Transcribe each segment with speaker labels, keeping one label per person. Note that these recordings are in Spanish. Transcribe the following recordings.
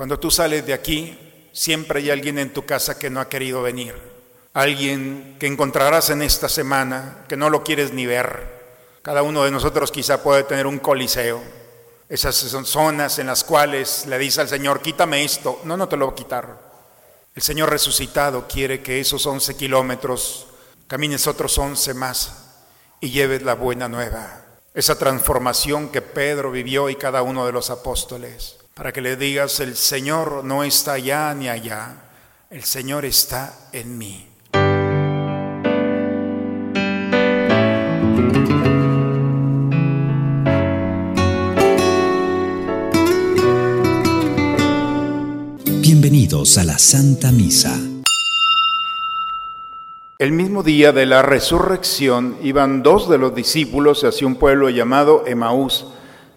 Speaker 1: Cuando tú sales de aquí, siempre hay alguien en tu casa que no ha querido venir. Alguien que encontrarás en esta semana que no lo quieres ni ver. Cada uno de nosotros quizá puede tener un coliseo. Esas son zonas en las cuales le dice al Señor, quítame esto. No, no te lo voy a quitar. El Señor resucitado quiere que esos 11 kilómetros camines otros 11 más y lleves la buena nueva. Esa transformación que Pedro vivió y cada uno de los apóstoles. Para que le digas, el Señor no está allá ni allá, el Señor está en mí.
Speaker 2: Bienvenidos a la Santa Misa.
Speaker 1: El mismo día de la resurrección iban dos de los discípulos hacia un pueblo llamado Emaús,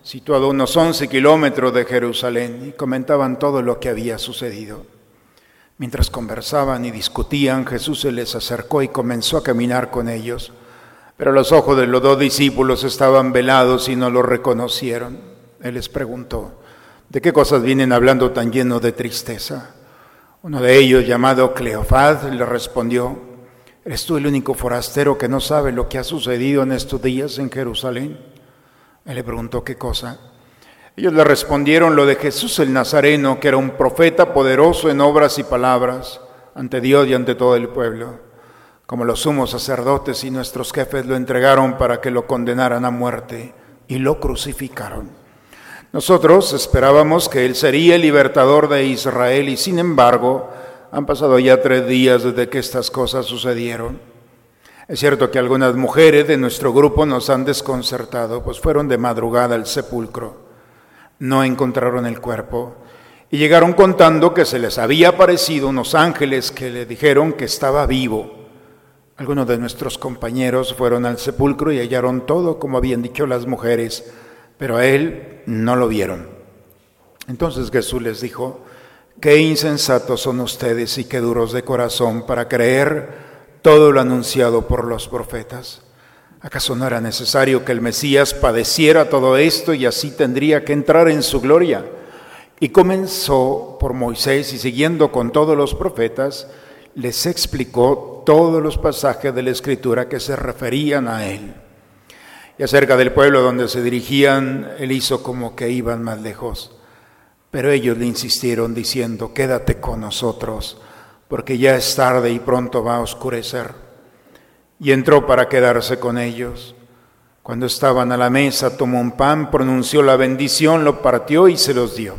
Speaker 1: situado a unos 11 kilómetros de Jerusalén, y comentaban todo lo que había sucedido. Mientras conversaban y discutían, Jesús se les acercó y comenzó a caminar con ellos. Pero los ojos de los dos discípulos estaban velados y no lo reconocieron. Él les preguntó, ¿de qué cosas vienen hablando tan llenos de tristeza? Uno de ellos, llamado Cleofás, le respondió, ¿Eres tú el único forastero que no sabe lo que ha sucedido en estos días en Jerusalén? Él le preguntó qué cosa. Ellos le respondieron lo de Jesús el Nazareno, que era un profeta poderoso en obras y palabras ante Dios y ante todo el pueblo. Como los sumos sacerdotes y nuestros jefes lo entregaron para que lo condenaran a muerte y lo crucificaron. Nosotros esperábamos que Él sería el libertador de Israel y sin embargo han pasado ya tres días desde que estas cosas sucedieron. Es cierto que algunas mujeres de nuestro grupo nos han desconcertado, pues fueron de madrugada al sepulcro. No encontraron el cuerpo y llegaron contando que se les había aparecido unos ángeles que le dijeron que estaba vivo. Algunos de nuestros compañeros fueron al sepulcro y hallaron todo como habían dicho las mujeres, pero a él no lo vieron. Entonces Jesús les dijo, Qué insensatos son ustedes y qué duros de corazón para creer todo lo anunciado por los profetas. ¿Acaso no era necesario que el Mesías padeciera todo esto y así tendría que entrar en su gloria? Y comenzó por Moisés y siguiendo con todos los profetas, les explicó todos los pasajes de la Escritura que se referían a él. Y acerca del pueblo donde se dirigían, él hizo como que iban más lejos. Pero ellos le insistieron diciendo, quédate con nosotros, porque ya es tarde y pronto va a oscurecer. Y entró para quedarse con ellos. Cuando estaban a la mesa, tomó un pan, pronunció la bendición, lo partió y se los dio.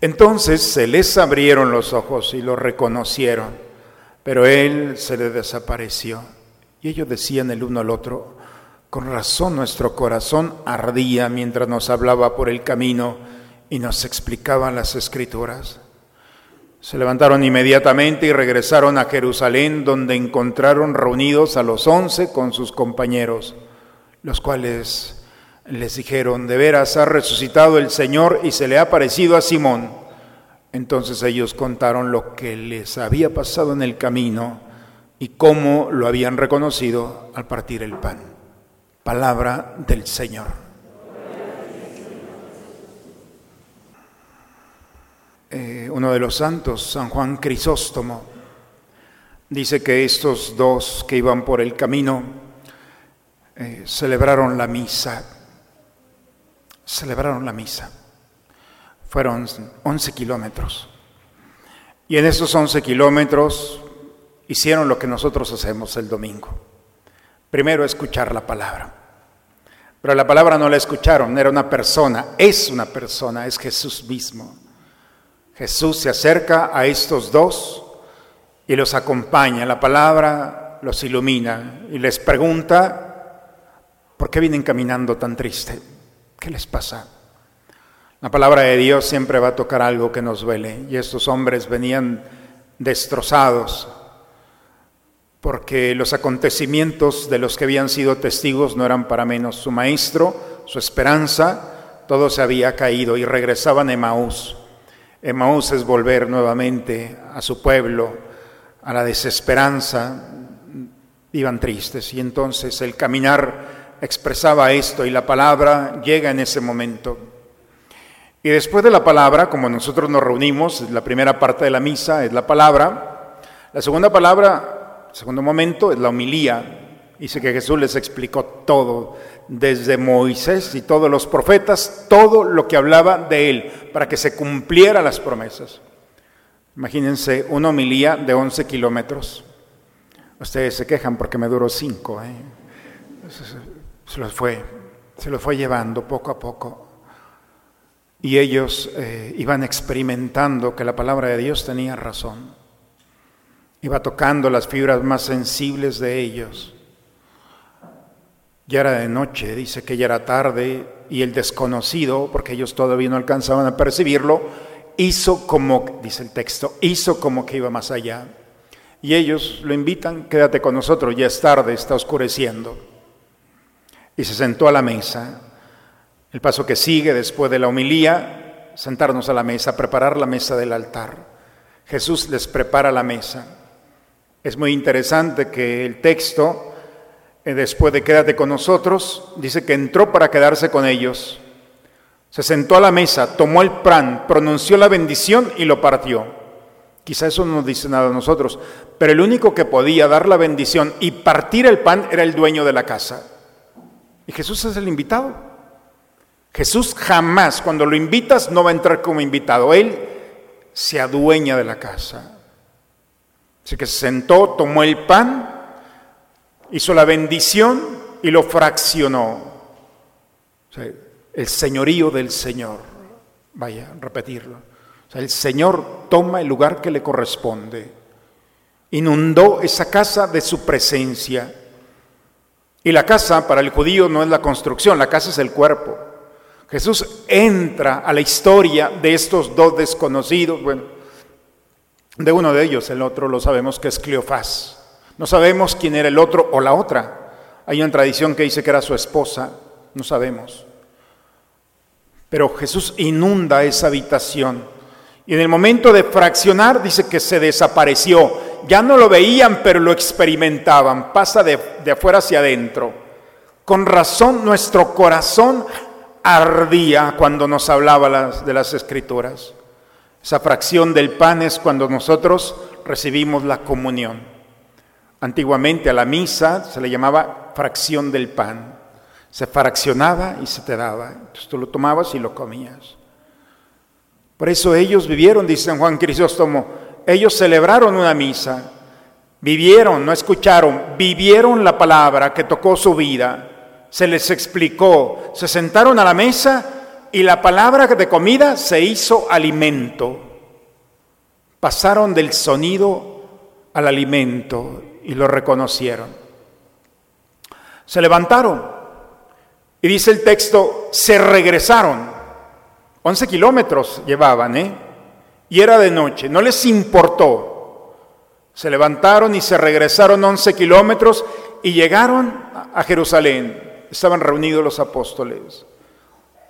Speaker 1: Entonces se les abrieron los ojos y lo reconocieron, pero él se le desapareció. Y ellos decían el uno al otro, con razón nuestro corazón ardía mientras nos hablaba por el camino y nos explicaban las escrituras. Se levantaron inmediatamente y regresaron a Jerusalén, donde encontraron reunidos a los once con sus compañeros, los cuales les dijeron, de veras ha resucitado el Señor y se le ha parecido a Simón. Entonces ellos contaron lo que les había pasado en el camino y cómo lo habían reconocido al partir el pan. Palabra del Señor. Eh, uno de los santos, San Juan Crisóstomo, dice que estos dos que iban por el camino eh, celebraron la misa, celebraron la misa. Fueron 11 kilómetros. Y en esos 11 kilómetros hicieron lo que nosotros hacemos el domingo. Primero escuchar la palabra. Pero la palabra no la escucharon, era una persona, es una persona, es Jesús mismo. Jesús se acerca a estos dos y los acompaña. La palabra los ilumina y les pregunta, ¿por qué vienen caminando tan triste? ¿Qué les pasa? La palabra de Dios siempre va a tocar algo que nos duele y estos hombres venían destrozados porque los acontecimientos de los que habían sido testigos no eran para menos. Su maestro, su esperanza, todo se había caído y regresaban a Emaús. Emaús es volver nuevamente a su pueblo, a la desesperanza, iban tristes y entonces el caminar expresaba esto y la palabra llega en ese momento. Y después de la palabra, como nosotros nos reunimos, la primera parte de la misa es la palabra, la segunda palabra, segundo momento, es la homilía. Dice que Jesús les explicó todo, desde Moisés y todos los profetas, todo lo que hablaba de él, para que se cumplieran las promesas. Imagínense una homilía de 11 kilómetros. Ustedes se quejan porque me duró 5. ¿eh? Se los fue, se los fue llevando poco a poco. Y ellos eh, iban experimentando que la palabra de Dios tenía razón. Iba tocando las fibras más sensibles de ellos. Ya era de noche, dice que ya era tarde, y el desconocido, porque ellos todavía no alcanzaban a percibirlo, hizo como, dice el texto, hizo como que iba más allá. Y ellos lo invitan, quédate con nosotros, ya es tarde, está oscureciendo. Y se sentó a la mesa. El paso que sigue después de la homilía, sentarnos a la mesa, preparar la mesa del altar. Jesús les prepara la mesa. Es muy interesante que el texto, después de quédate con nosotros, dice que entró para quedarse con ellos. Se sentó a la mesa, tomó el pan, pronunció la bendición y lo partió. Quizá eso no nos dice nada a nosotros, pero el único que podía dar la bendición y partir el pan era el dueño de la casa. Y Jesús es el invitado. Jesús jamás, cuando lo invitas, no va a entrar como invitado. Él se adueña de la casa. Así que se sentó, tomó el pan, hizo la bendición y lo fraccionó. el señorío del Señor. Vaya, repetirlo. El Señor toma el lugar que le corresponde. Inundó esa casa de su presencia. Y la casa para el judío no es la construcción, la casa es el cuerpo. Jesús entra a la historia de estos dos desconocidos. Bueno, de uno de ellos, el otro lo sabemos que es Cleofás. No sabemos quién era el otro o la otra. Hay una tradición que dice que era su esposa, no sabemos. Pero Jesús inunda esa habitación. Y en el momento de fraccionar dice que se desapareció. Ya no lo veían, pero lo experimentaban. Pasa de, afuera hacia adentro. Con razón nuestro corazón ardía cuando nos hablaba de las escrituras. Esa fracción del pan es cuando nosotros recibimos la comunión. Antiguamente a la misa se le llamaba fracción del pan. Se fraccionaba y se te daba. Entonces tú lo tomabas y lo comías. Por eso ellos vivieron, dice Juan Crisóstomo, ellos celebraron una misa, vivieron, no escucharon, vivieron la palabra que tocó su vida, se les explicó, se sentaron a la mesa y la palabra de comida se hizo alimento. Pasaron del sonido al alimento y lo reconocieron. Se levantaron y dice el texto, se regresaron. 11 kilómetros llevaban, ¿eh? Y era de noche, no les importó. Se levantaron y se regresaron 11 kilómetros y llegaron a Jerusalén. Estaban reunidos los apóstoles.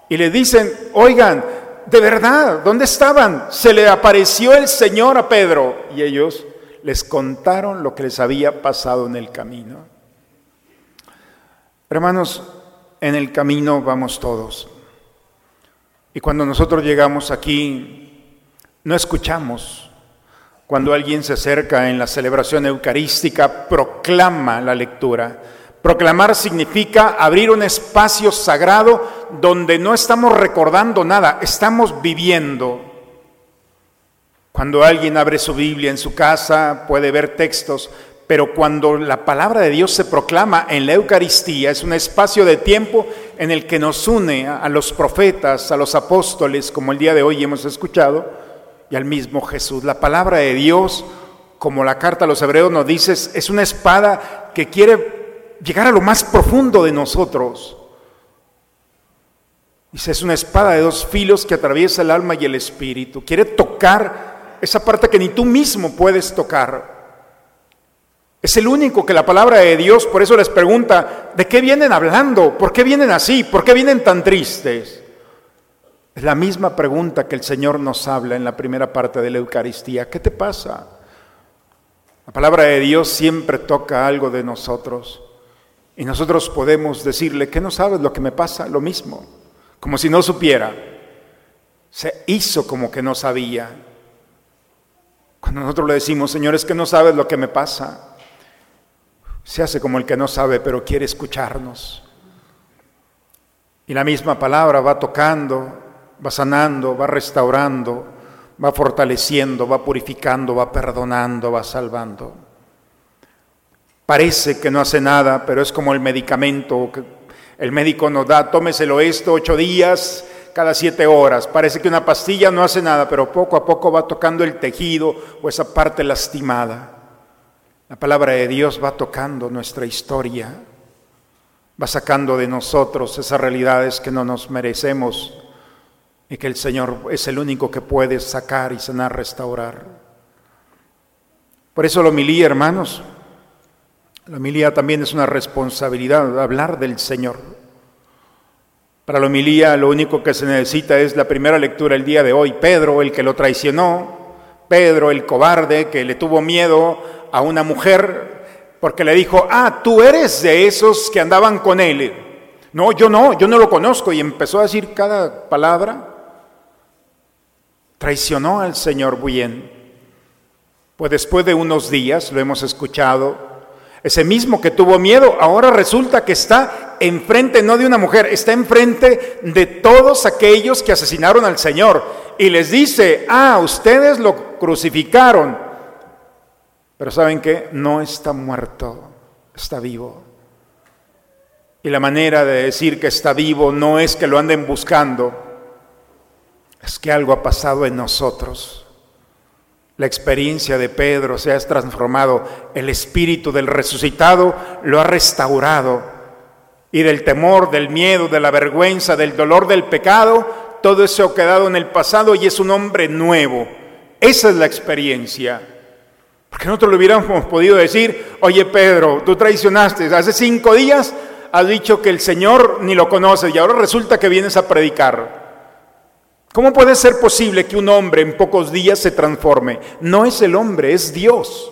Speaker 1: Y le dicen, oigan, de verdad, ¿dónde estaban? Se le apareció el Señor a Pedro. Y ellos les contaron lo que les había pasado en el camino. Hermanos, en el camino vamos todos. Y cuando nosotros llegamos aquí, no escuchamos. Cuando alguien se acerca en la celebración eucarística, proclama la lectura. Proclamar significa abrir un espacio sagrado donde no estamos recordando nada, estamos viviendo. Cuando alguien abre su Biblia en su casa, puede ver textos, pero cuando la palabra de Dios se proclama en la Eucaristía, es un espacio de tiempo en el que nos une a los profetas, a los apóstoles, como el día de hoy hemos escuchado, y al mismo Jesús. La palabra de Dios, como la carta a los hebreos nos dice, es una espada que quiere llegar a lo más profundo de nosotros. Dice, es una espada de dos filos que atraviesa el alma y el espíritu. Quiere tocar esa parte que ni tú mismo puedes tocar. Es el único que la palabra de Dios, por eso les pregunta, ¿de qué vienen hablando? ¿Por qué vienen así? ¿Por qué vienen tan tristes? Es la misma pregunta que el Señor nos habla en la primera parte de la Eucaristía. ¿Qué te pasa? La palabra de Dios siempre toca algo de nosotros y nosotros podemos decirle, ¿qué no sabes lo que me pasa? Lo mismo, como si no supiera. Se hizo como que no sabía. Nosotros le decimos, Señor, es que no sabes lo que me pasa, se hace como el que no sabe, pero quiere escucharnos. Y la misma palabra va tocando, va sanando, va restaurando, va fortaleciendo, va purificando, va perdonando, va salvando. Parece que no hace nada, pero es como el medicamento que el médico nos da, tómeselo esto ocho días, cada siete horas. Parece que una pastilla no hace nada, pero poco a poco va tocando el tejido o esa parte lastimada. La palabra de Dios va tocando nuestra historia, va sacando de nosotros esas realidades que no nos merecemos y que el Señor es el único que puede sacar y sanar, restaurar. Por eso la homilía, hermanos, la homilía también es una responsabilidad, hablar del Señor. Para la homilía lo único que se necesita es la primera lectura el día de hoy. Pedro, el que lo traicionó, Pedro, el cobarde que le tuvo miedo a una mujer porque le dijo, ah, tú eres de esos que andaban con él. No, yo no, yo no lo conozco. Y empezó a decir cada palabra. Traicionó al Señor bien. Pues después de unos días, lo hemos escuchado, ese mismo que tuvo miedo, ahora resulta que está enfrente no de una mujer, está enfrente de todos aquellos que asesinaron al Señor. Y les dice, ah, ustedes lo crucificaron. Pero ¿saben qué? No está muerto, está vivo. Y la manera de decir que está vivo no es que lo anden buscando, es que algo ha pasado en nosotros. La experiencia de Pedro se ha transformado, el espíritu del resucitado lo ha restaurado y del temor, del miedo, de la vergüenza, del dolor del pecado, todo eso ha quedado en el pasado y es un hombre nuevo. Esa es la experiencia. Porque nosotros le hubiéramos podido decir, oye Pedro, tú traicionaste, hace cinco días has dicho que el Señor ni lo conoce y ahora resulta que vienes a predicar. ¿Cómo puede ser posible que un hombre en pocos días se transforme? No es el hombre, es Dios.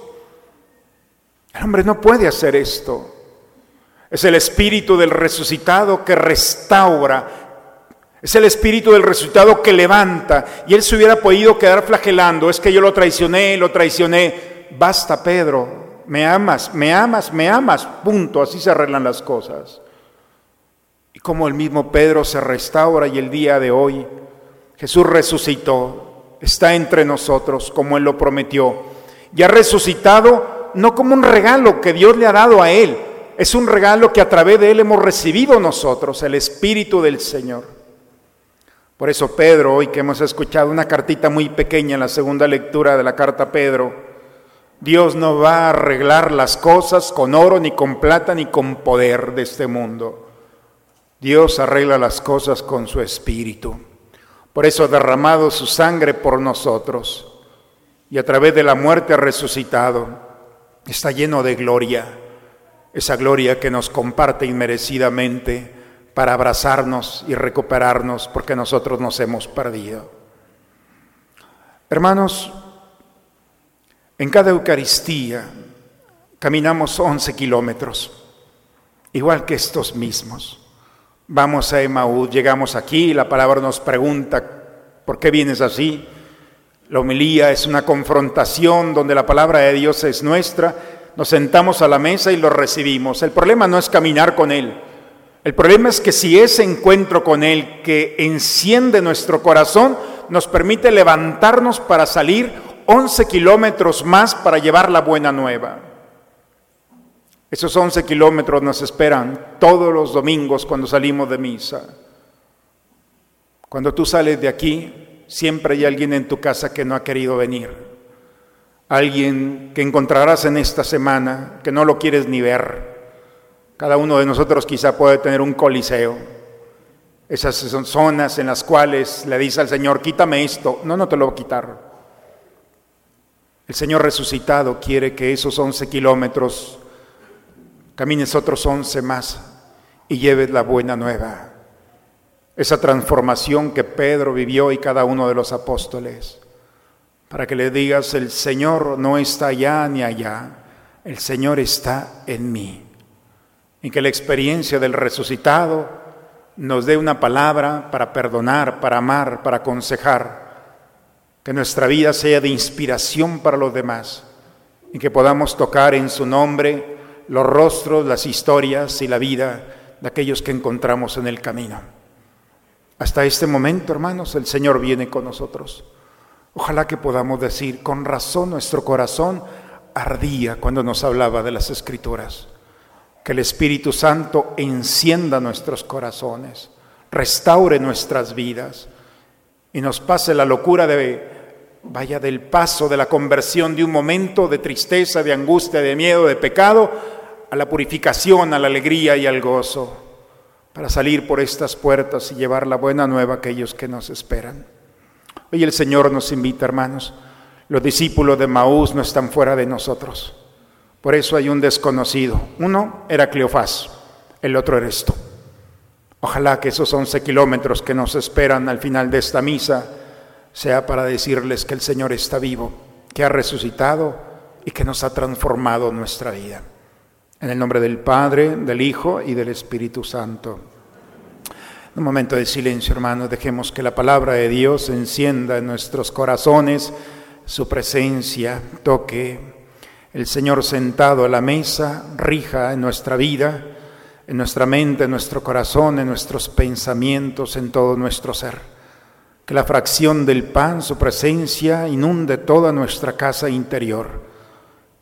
Speaker 1: El hombre no puede hacer esto. Es el espíritu del resucitado que restaura. Es el espíritu del resucitado que levanta. Y él se hubiera podido quedar flagelando. Es que yo lo traicioné, lo traicioné. Basta, Pedro. Me amas, me amas, me amas. Punto. Así se arreglan las cosas. Y como el mismo Pedro se restaura y el día de hoy Jesús resucitó, está entre nosotros como Él lo prometió. Y ha resucitado no como un regalo que Dios le ha dado a Él, es un regalo que a través de Él hemos recibido nosotros, el Espíritu del Señor. Por eso Pedro, hoy que hemos escuchado una cartita muy pequeña en la segunda lectura de la carta Pedro, Dios no va a arreglar las cosas con oro, ni con plata, ni con poder de este mundo. Dios arregla las cosas con su Espíritu. Por eso ha derramado su sangre por nosotros y a través de la muerte ha resucitado. Está lleno de gloria, esa gloria que nos comparte inmerecidamente para abrazarnos y recuperarnos porque nosotros nos hemos perdido. Hermanos, en cada Eucaristía caminamos 11 kilómetros, igual que estos mismos. Vamos a Emaús, llegamos aquí, la palabra nos pregunta, ¿por qué vienes así? La homilía es una confrontación donde la palabra de Dios es nuestra, nos sentamos a la mesa y lo recibimos. El problema no es caminar con Él, el problema es que si ese encuentro con Él que enciende nuestro corazón nos permite levantarnos para salir 11 kilómetros más para llevar la buena nueva. Esos 11 kilómetros nos esperan todos los domingos cuando salimos de misa. Cuando tú sales de aquí, siempre hay alguien en tu casa que no ha querido venir. Alguien que encontrarás en esta semana que no lo quieres ni ver. Cada uno de nosotros quizá puede tener un coliseo. Esas son zonas en las cuales le dice al Señor, quítame esto. No, no te lo voy a quitar. El Señor resucitado quiere que esos 11 kilómetros camines otros once más y lleves la buena nueva. Esa transformación que Pedro vivió y cada uno de los apóstoles. Para que le digas, el Señor no está allá ni allá, el Señor está en mí. Y que la experiencia del resucitado nos dé una palabra para perdonar, para amar, para aconsejar, que nuestra vida sea de inspiración para los demás y que podamos tocar en su nombre los rostros, las historias y la vida de aquellos que encontramos en el camino. Hasta este momento, hermanos, el Señor viene con nosotros. Ojalá que podamos decir, con razón nuestro corazón ardía cuando nos hablaba de las escrituras. Que el Espíritu Santo encienda nuestros corazones, restaure nuestras vidas y nos pase la locura de, vaya, del paso de la conversión de un momento de tristeza, de angustia, de miedo, de pecado, a la purificación, a la alegría y al gozo, para salir por estas puertas y llevar la buena nueva a aquellos que nos esperan. Hoy el Señor nos invita, hermanos, los discípulos de Maús no están fuera de nosotros. Por eso hay un desconocido. Uno era Cleofás, el otro eres tú. Ojalá que esos 11 kilómetros que nos esperan al final de esta misa sea para decirles que el Señor está vivo, que ha resucitado y que nos ha transformado nuestra vida. En el nombre del Padre, del Hijo y del Espíritu Santo. Un momento de silencio, hermanos, dejemos que la palabra de Dios encienda en nuestros corazones su presencia toque, el Señor sentado a la mesa rija en nuestra vida, en nuestra mente, en nuestro corazón, en nuestros pensamientos, en todo nuestro ser. Que la fracción del pan, su presencia, inunde toda nuestra casa interior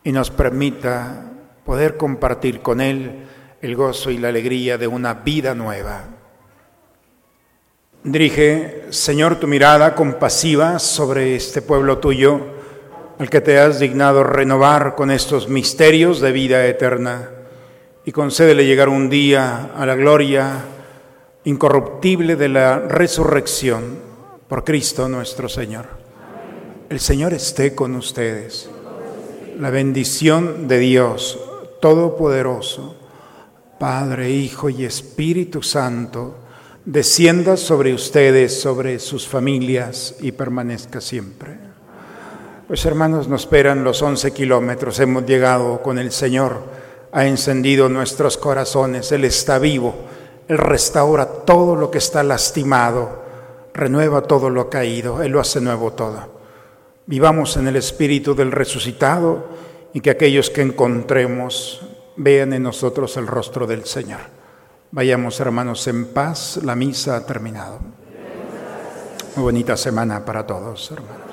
Speaker 1: y nos permita poder compartir con Él el gozo y la alegría de una vida nueva. Dirige, Señor, tu mirada compasiva sobre este pueblo tuyo, al que te has dignado renovar con estos misterios de vida eterna, y concédele llegar un día a la gloria incorruptible de la resurrección por Cristo nuestro Señor. El Señor esté con ustedes. La bendición de Dios Todopoderoso, Padre, Hijo y Espíritu Santo, descienda sobre ustedes, sobre sus familias y permanezca siempre. Pues hermanos, nos esperan los 11 kilómetros, hemos llegado con el Señor, ha encendido nuestros corazones, Él está vivo, Él restaura todo lo que está lastimado, renueva todo lo caído, Él lo hace nuevo todo. Vivamos en el espíritu del resucitado y que aquellos que encontremos vean en nosotros el rostro del Señor. Vayamos hermanos en paz, la misa ha terminado. Muy bonita semana para todos, hermanos.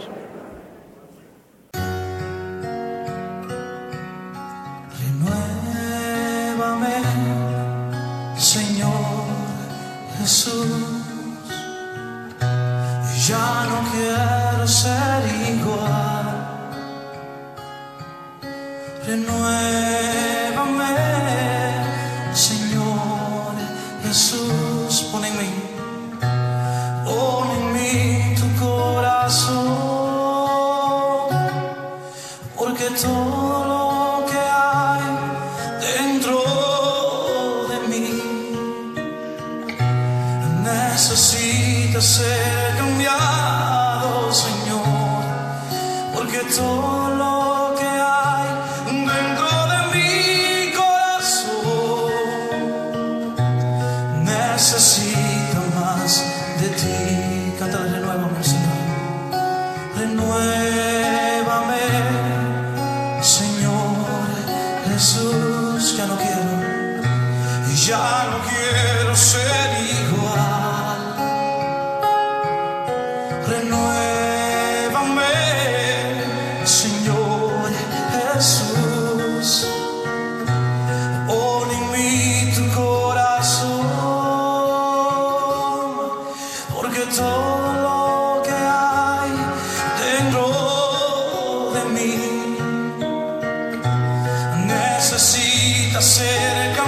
Speaker 3: Necesita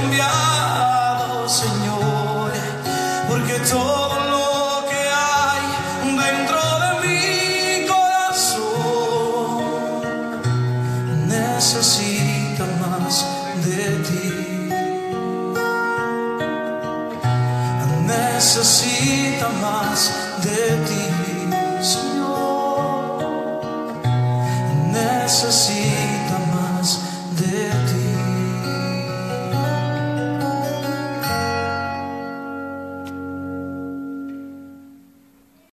Speaker 3: más.